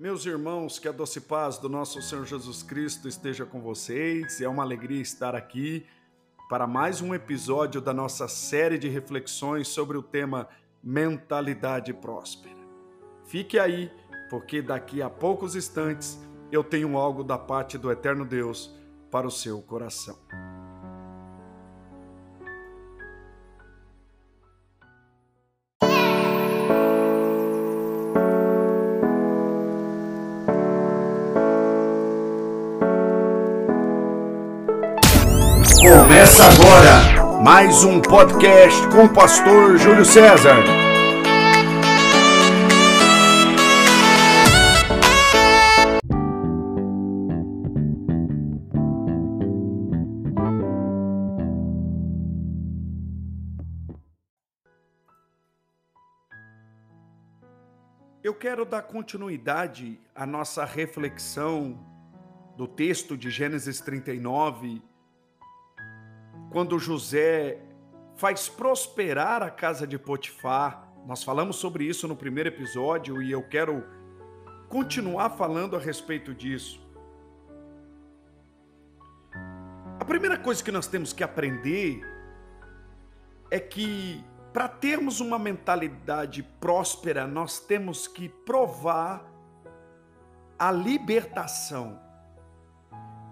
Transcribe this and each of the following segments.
Meus irmãos, que a doce paz do nosso Senhor Jesus Cristo esteja com vocês. É uma alegria estar aqui para mais um episódio da nossa série de reflexões sobre o tema mentalidade próspera. Fique aí, porque daqui a poucos instantes eu tenho algo da parte do eterno Deus para o seu coração. Começa agora mais um podcast com o pastor Júlio César. Eu quero dar continuidade à nossa reflexão do texto de Gênesis 39 quando José faz prosperar a casa de Potifar. Nós falamos sobre isso no primeiro episódio e eu quero continuar falando a respeito disso. A primeira coisa que nós temos que aprender é que para termos uma mentalidade próspera, nós temos que provar a libertação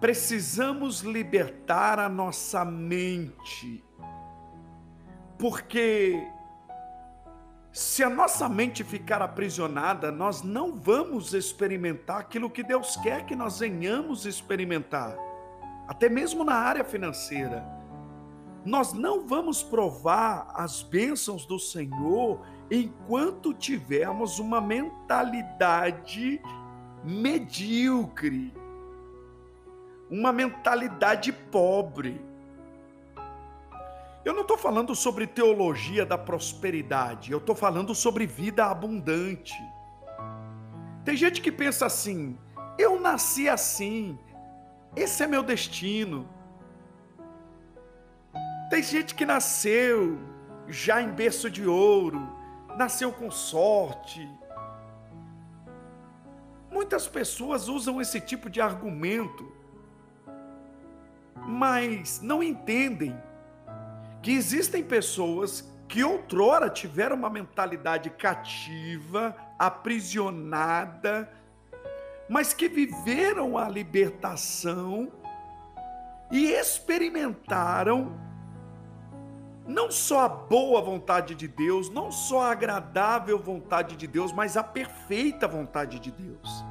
precisamos libertar a nossa mente. Porque se a nossa mente ficar aprisionada, nós não vamos experimentar aquilo que Deus quer que nós venhamos experimentar, até mesmo na área financeira. Nós não vamos provar as bênçãos do Senhor enquanto tivermos uma mentalidade medíocre uma mentalidade pobre. Eu não estou falando sobre teologia da prosperidade, eu estou falando sobre vida abundante. Tem gente que pensa assim: eu nasci assim, esse é meu destino. Tem gente que nasceu já em berço de ouro, nasceu com sorte. Muitas pessoas usam esse tipo de argumento mas não entendem que existem pessoas que outrora tiveram uma mentalidade cativa, aprisionada, mas que viveram a libertação e experimentaram não só a boa vontade de Deus, não só a agradável vontade de Deus, mas a perfeita vontade de Deus.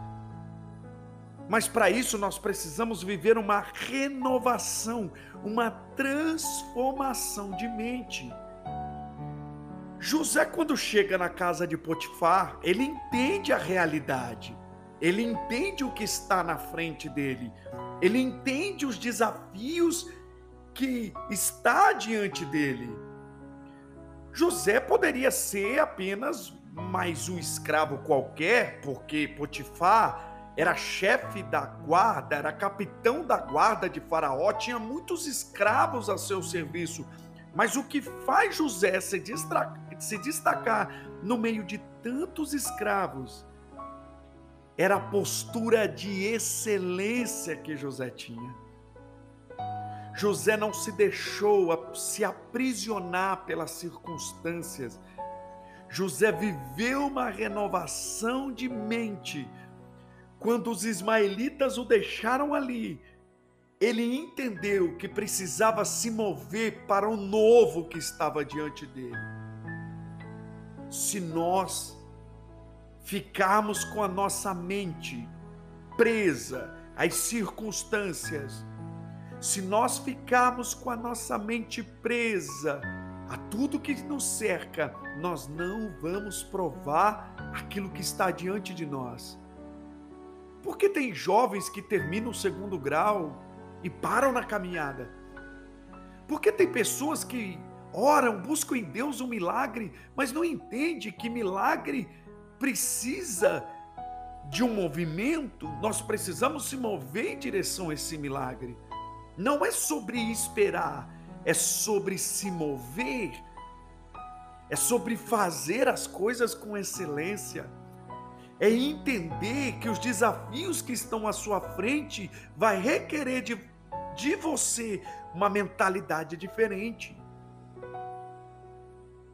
Mas para isso nós precisamos viver uma renovação, uma transformação de mente. José, quando chega na casa de Potifar, ele entende a realidade, ele entende o que está na frente dele, ele entende os desafios que está diante dele. José poderia ser apenas mais um escravo qualquer, porque Potifar era chefe da guarda, era capitão da guarda de Faraó, tinha muitos escravos a seu serviço. Mas o que faz José se destacar no meio de tantos escravos era a postura de excelência que José tinha. José não se deixou se aprisionar pelas circunstâncias. José viveu uma renovação de mente quando os ismaelitas o deixaram ali, ele entendeu que precisava se mover para o novo que estava diante dele. Se nós ficarmos com a nossa mente presa às circunstâncias, se nós ficarmos com a nossa mente presa a tudo que nos cerca, nós não vamos provar aquilo que está diante de nós. Porque tem jovens que terminam o segundo grau e param na caminhada. Porque tem pessoas que oram, buscam em Deus um milagre, mas não entende que milagre precisa de um movimento, nós precisamos se mover em direção a esse milagre. Não é sobre esperar, é sobre se mover, é sobre fazer as coisas com excelência. É entender que os desafios que estão à sua frente vai requerer de, de você uma mentalidade diferente.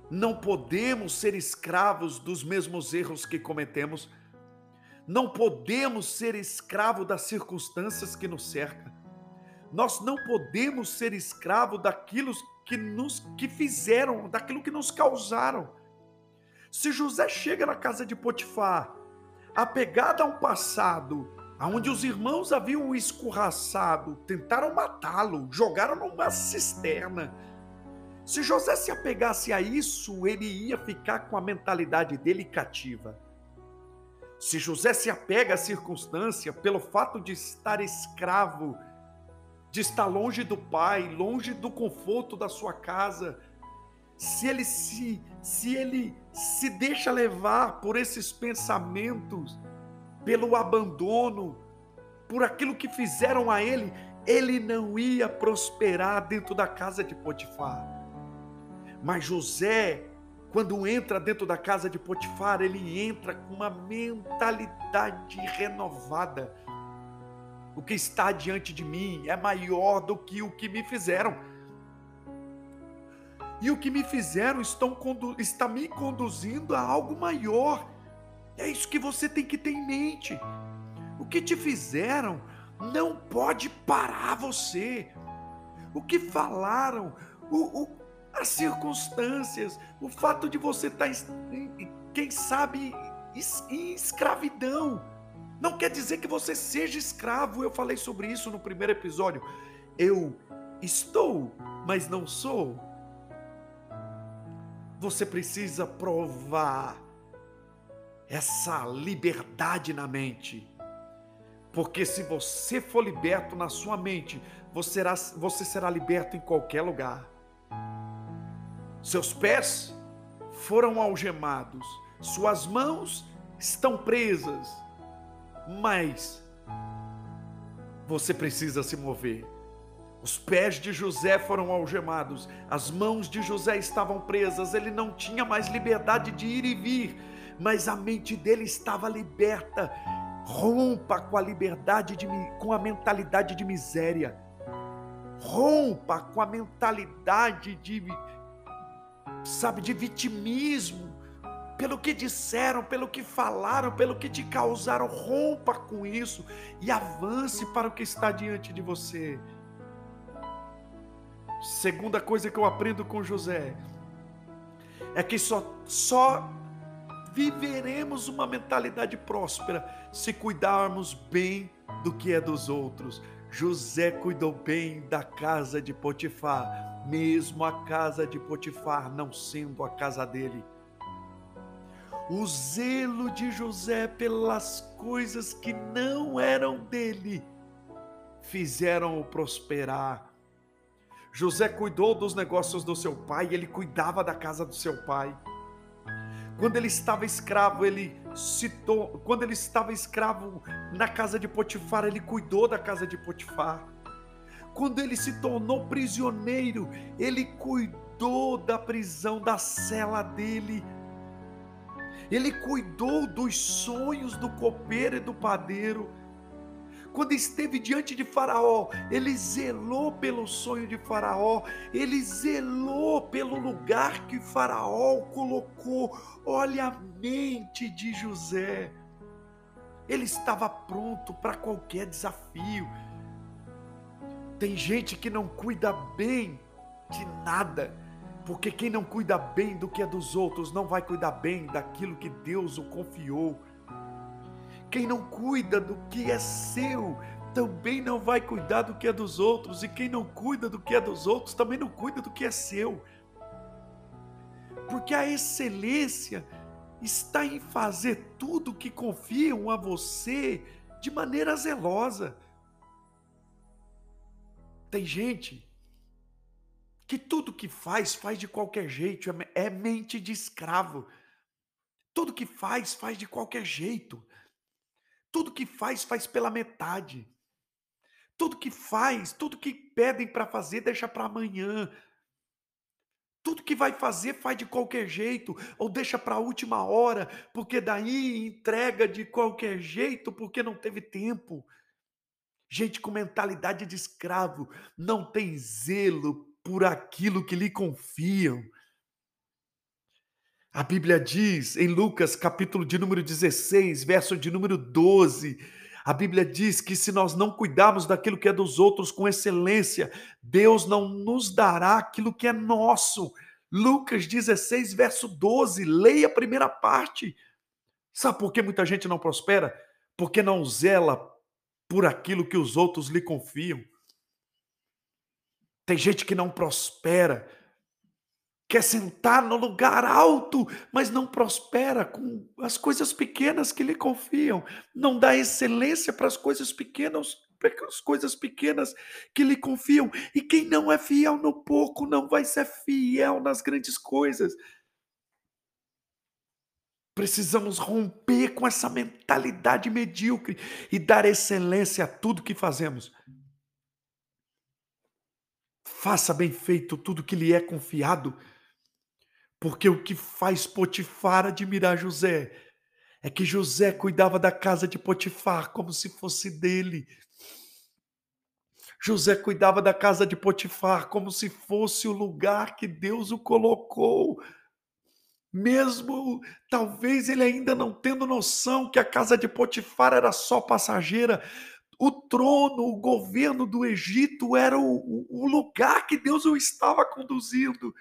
Não podemos ser escravos dos mesmos erros que cometemos. Não podemos ser escravo das circunstâncias que nos cercam. Nós não podemos ser escravo daquilo que nos que fizeram, daquilo que nos causaram. Se José chega na casa de Potifar, apegado a um passado onde os irmãos haviam escorraçado, tentaram matá-lo, jogaram numa cisterna. Se José se apegasse a isso, ele ia ficar com a mentalidade dele cativa. Se José se apega à circunstância pelo fato de estar escravo, de estar longe do pai, longe do conforto da sua casa, se ele se se ele se deixa levar por esses pensamentos, pelo abandono, por aquilo que fizeram a ele, ele não ia prosperar dentro da casa de Potifar. Mas José, quando entra dentro da casa de Potifar, ele entra com uma mentalidade renovada. O que está diante de mim é maior do que o que me fizeram e o que me fizeram estão, está me conduzindo a algo maior. É isso que você tem que ter em mente. O que te fizeram não pode parar você. O que falaram, o, o, as circunstâncias, o fato de você estar, tá quem sabe, em escravidão. Não quer dizer que você seja escravo. Eu falei sobre isso no primeiro episódio. Eu estou, mas não sou. Você precisa provar essa liberdade na mente. Porque se você for liberto na sua mente, você será, você será liberto em qualquer lugar. Seus pés foram algemados, suas mãos estão presas, mas você precisa se mover. Os pés de José foram algemados, as mãos de José estavam presas, ele não tinha mais liberdade de ir e vir, mas a mente dele estava liberta. Rompa com a liberdade de com a mentalidade de miséria. Rompa com a mentalidade de sabe, de vitimismo. Pelo que disseram, pelo que falaram, pelo que te causaram, rompa com isso e avance para o que está diante de você. Segunda coisa que eu aprendo com José é que só, só viveremos uma mentalidade próspera se cuidarmos bem do que é dos outros. José cuidou bem da casa de Potifar, mesmo a casa de Potifar não sendo a casa dele. O zelo de José pelas coisas que não eram dele fizeram-o prosperar José cuidou dos negócios do seu pai, ele cuidava da casa do seu pai. Quando ele estava escravo, ele citou, quando ele estava escravo na casa de Potifar, ele cuidou da casa de Potifar. Quando ele se tornou prisioneiro, ele cuidou da prisão, da cela dele. Ele cuidou dos sonhos do copeiro e do padeiro quando esteve diante de Faraó, ele zelou pelo sonho de Faraó, ele zelou pelo lugar que Faraó colocou. Olha a mente de José. Ele estava pronto para qualquer desafio. Tem gente que não cuida bem de nada, porque quem não cuida bem do que é dos outros não vai cuidar bem daquilo que Deus o confiou. Quem não cuida do que é seu, também não vai cuidar do que é dos outros, e quem não cuida do que é dos outros, também não cuida do que é seu. Porque a excelência está em fazer tudo que confiam a você de maneira zelosa. Tem gente que tudo que faz, faz de qualquer jeito, é, é mente de escravo. Tudo que faz, faz de qualquer jeito. Tudo que faz, faz pela metade. Tudo que faz, tudo que pedem para fazer, deixa para amanhã. Tudo que vai fazer, faz de qualquer jeito, ou deixa para a última hora, porque daí entrega de qualquer jeito, porque não teve tempo. Gente com mentalidade de escravo não tem zelo por aquilo que lhe confiam. A Bíblia diz em Lucas, capítulo de número 16, verso de número 12, a Bíblia diz que se nós não cuidarmos daquilo que é dos outros com excelência, Deus não nos dará aquilo que é nosso. Lucas 16, verso 12, leia a primeira parte. Sabe por que muita gente não prospera? Porque não zela por aquilo que os outros lhe confiam. Tem gente que não prospera quer sentar no lugar alto, mas não prospera com as coisas pequenas que lhe confiam, não dá excelência para as coisas pequenas, as coisas pequenas que lhe confiam. E quem não é fiel no pouco não vai ser fiel nas grandes coisas. Precisamos romper com essa mentalidade medíocre e dar excelência a tudo que fazemos. Faça bem feito tudo que lhe é confiado porque o que faz Potifar admirar José é que José cuidava da casa de Potifar como se fosse dele. José cuidava da casa de Potifar como se fosse o lugar que Deus o colocou. Mesmo talvez ele ainda não tendo noção que a casa de Potifar era só passageira, o trono, o governo do Egito era o, o lugar que Deus o estava conduzindo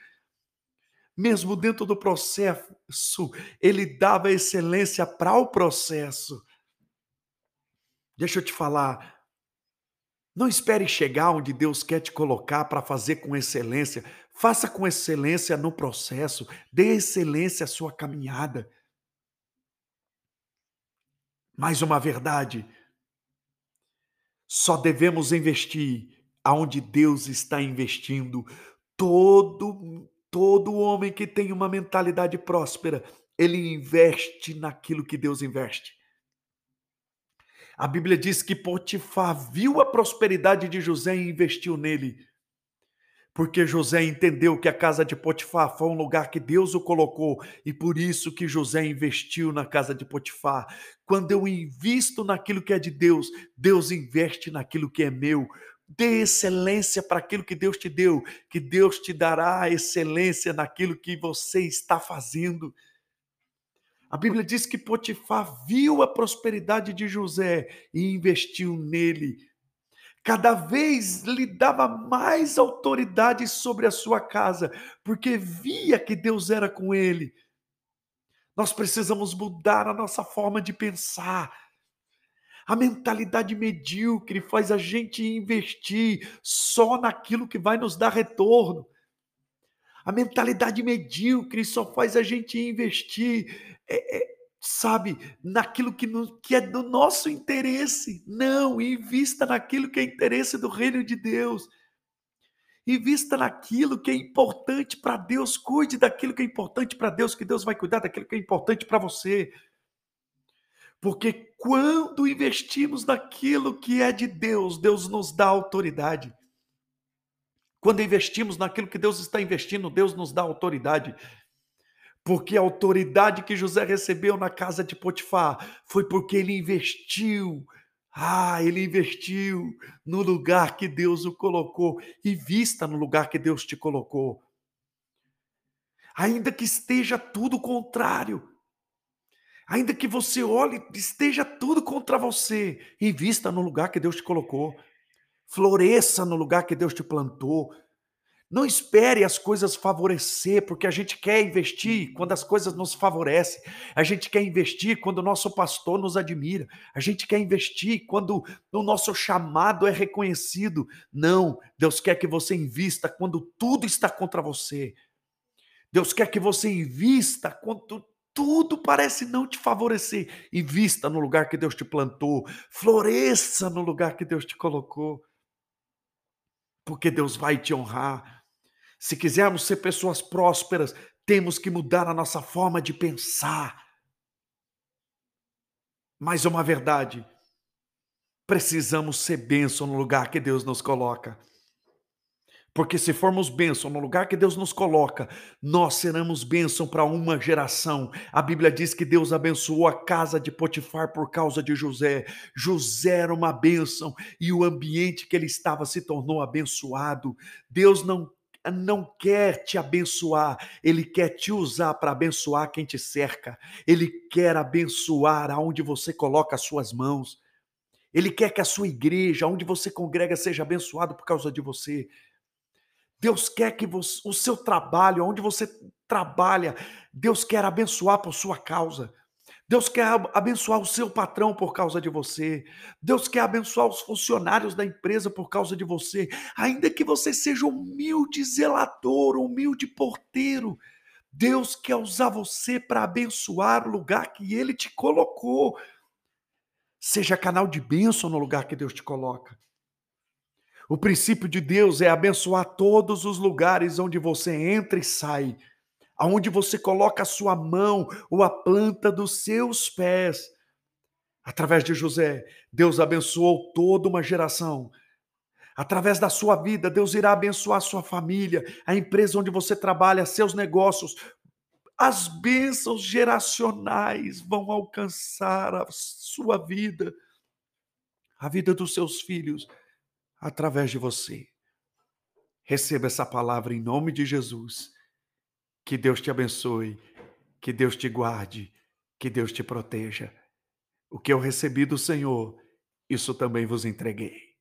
mesmo dentro do processo, ele dava excelência para o processo. Deixa eu te falar, não espere chegar onde Deus quer te colocar para fazer com excelência. Faça com excelência no processo, dê excelência à sua caminhada. Mais uma verdade: só devemos investir aonde Deus está investindo. Todo Todo homem que tem uma mentalidade próspera, ele investe naquilo que Deus investe. A Bíblia diz que Potifar viu a prosperidade de José e investiu nele. Porque José entendeu que a casa de Potifar foi um lugar que Deus o colocou e por isso que José investiu na casa de Potifar. Quando eu invisto naquilo que é de Deus, Deus investe naquilo que é meu. Dê excelência para aquilo que Deus te deu, que Deus te dará excelência naquilo que você está fazendo. A Bíblia diz que Potifar viu a prosperidade de José e investiu nele. Cada vez lhe dava mais autoridade sobre a sua casa, porque via que Deus era com ele. Nós precisamos mudar a nossa forma de pensar. A mentalidade medíocre faz a gente investir só naquilo que vai nos dar retorno. A mentalidade medíocre só faz a gente investir, é, é, sabe, naquilo que, no, que é do nosso interesse. Não, invista naquilo que é interesse do reino de Deus. Invista naquilo que é importante para Deus. Cuide daquilo que é importante para Deus, que Deus vai cuidar daquilo que é importante para você. Porque quando investimos naquilo que é de Deus, Deus nos dá autoridade. Quando investimos naquilo que Deus está investindo, Deus nos dá autoridade. Porque a autoridade que José recebeu na casa de Potifar foi porque ele investiu. Ah, ele investiu no lugar que Deus o colocou. E vista no lugar que Deus te colocou. Ainda que esteja tudo contrário, Ainda que você olhe, esteja tudo contra você, invista no lugar que Deus te colocou. Floresça no lugar que Deus te plantou. Não espere as coisas favorecer, porque a gente quer investir quando as coisas nos favorecem. A gente quer investir quando o nosso pastor nos admira. A gente quer investir quando o nosso chamado é reconhecido. Não, Deus quer que você invista quando tudo está contra você. Deus quer que você invista quando tudo parece não te favorecer. Invista no lugar que Deus te plantou. Floresça no lugar que Deus te colocou. Porque Deus vai te honrar. Se quisermos ser pessoas prósperas, temos que mudar a nossa forma de pensar. Mas uma verdade: precisamos ser bênção no lugar que Deus nos coloca. Porque se formos bênção no lugar que Deus nos coloca, nós seremos bênção para uma geração. A Bíblia diz que Deus abençoou a casa de Potifar por causa de José. José era uma bênção e o ambiente que ele estava se tornou abençoado. Deus não não quer te abençoar, ele quer te usar para abençoar quem te cerca. Ele quer abençoar aonde você coloca as suas mãos. Ele quer que a sua igreja, onde você congrega, seja abençoado por causa de você. Deus quer que você, o seu trabalho, onde você trabalha, Deus quer abençoar por sua causa. Deus quer abençoar o seu patrão por causa de você. Deus quer abençoar os funcionários da empresa por causa de você. Ainda que você seja humilde zelador, humilde porteiro, Deus quer usar você para abençoar o lugar que Ele te colocou. Seja canal de bênção no lugar que Deus te coloca. O princípio de Deus é abençoar todos os lugares onde você entra e sai, aonde você coloca a sua mão ou a planta dos seus pés. Através de José, Deus abençoou toda uma geração. Através da sua vida, Deus irá abençoar a sua família, a empresa onde você trabalha, seus negócios. As bênçãos geracionais vão alcançar a sua vida, a vida dos seus filhos através de você. Receba essa palavra em nome de Jesus. Que Deus te abençoe, que Deus te guarde, que Deus te proteja. O que eu recebi do Senhor, isso também vos entreguei.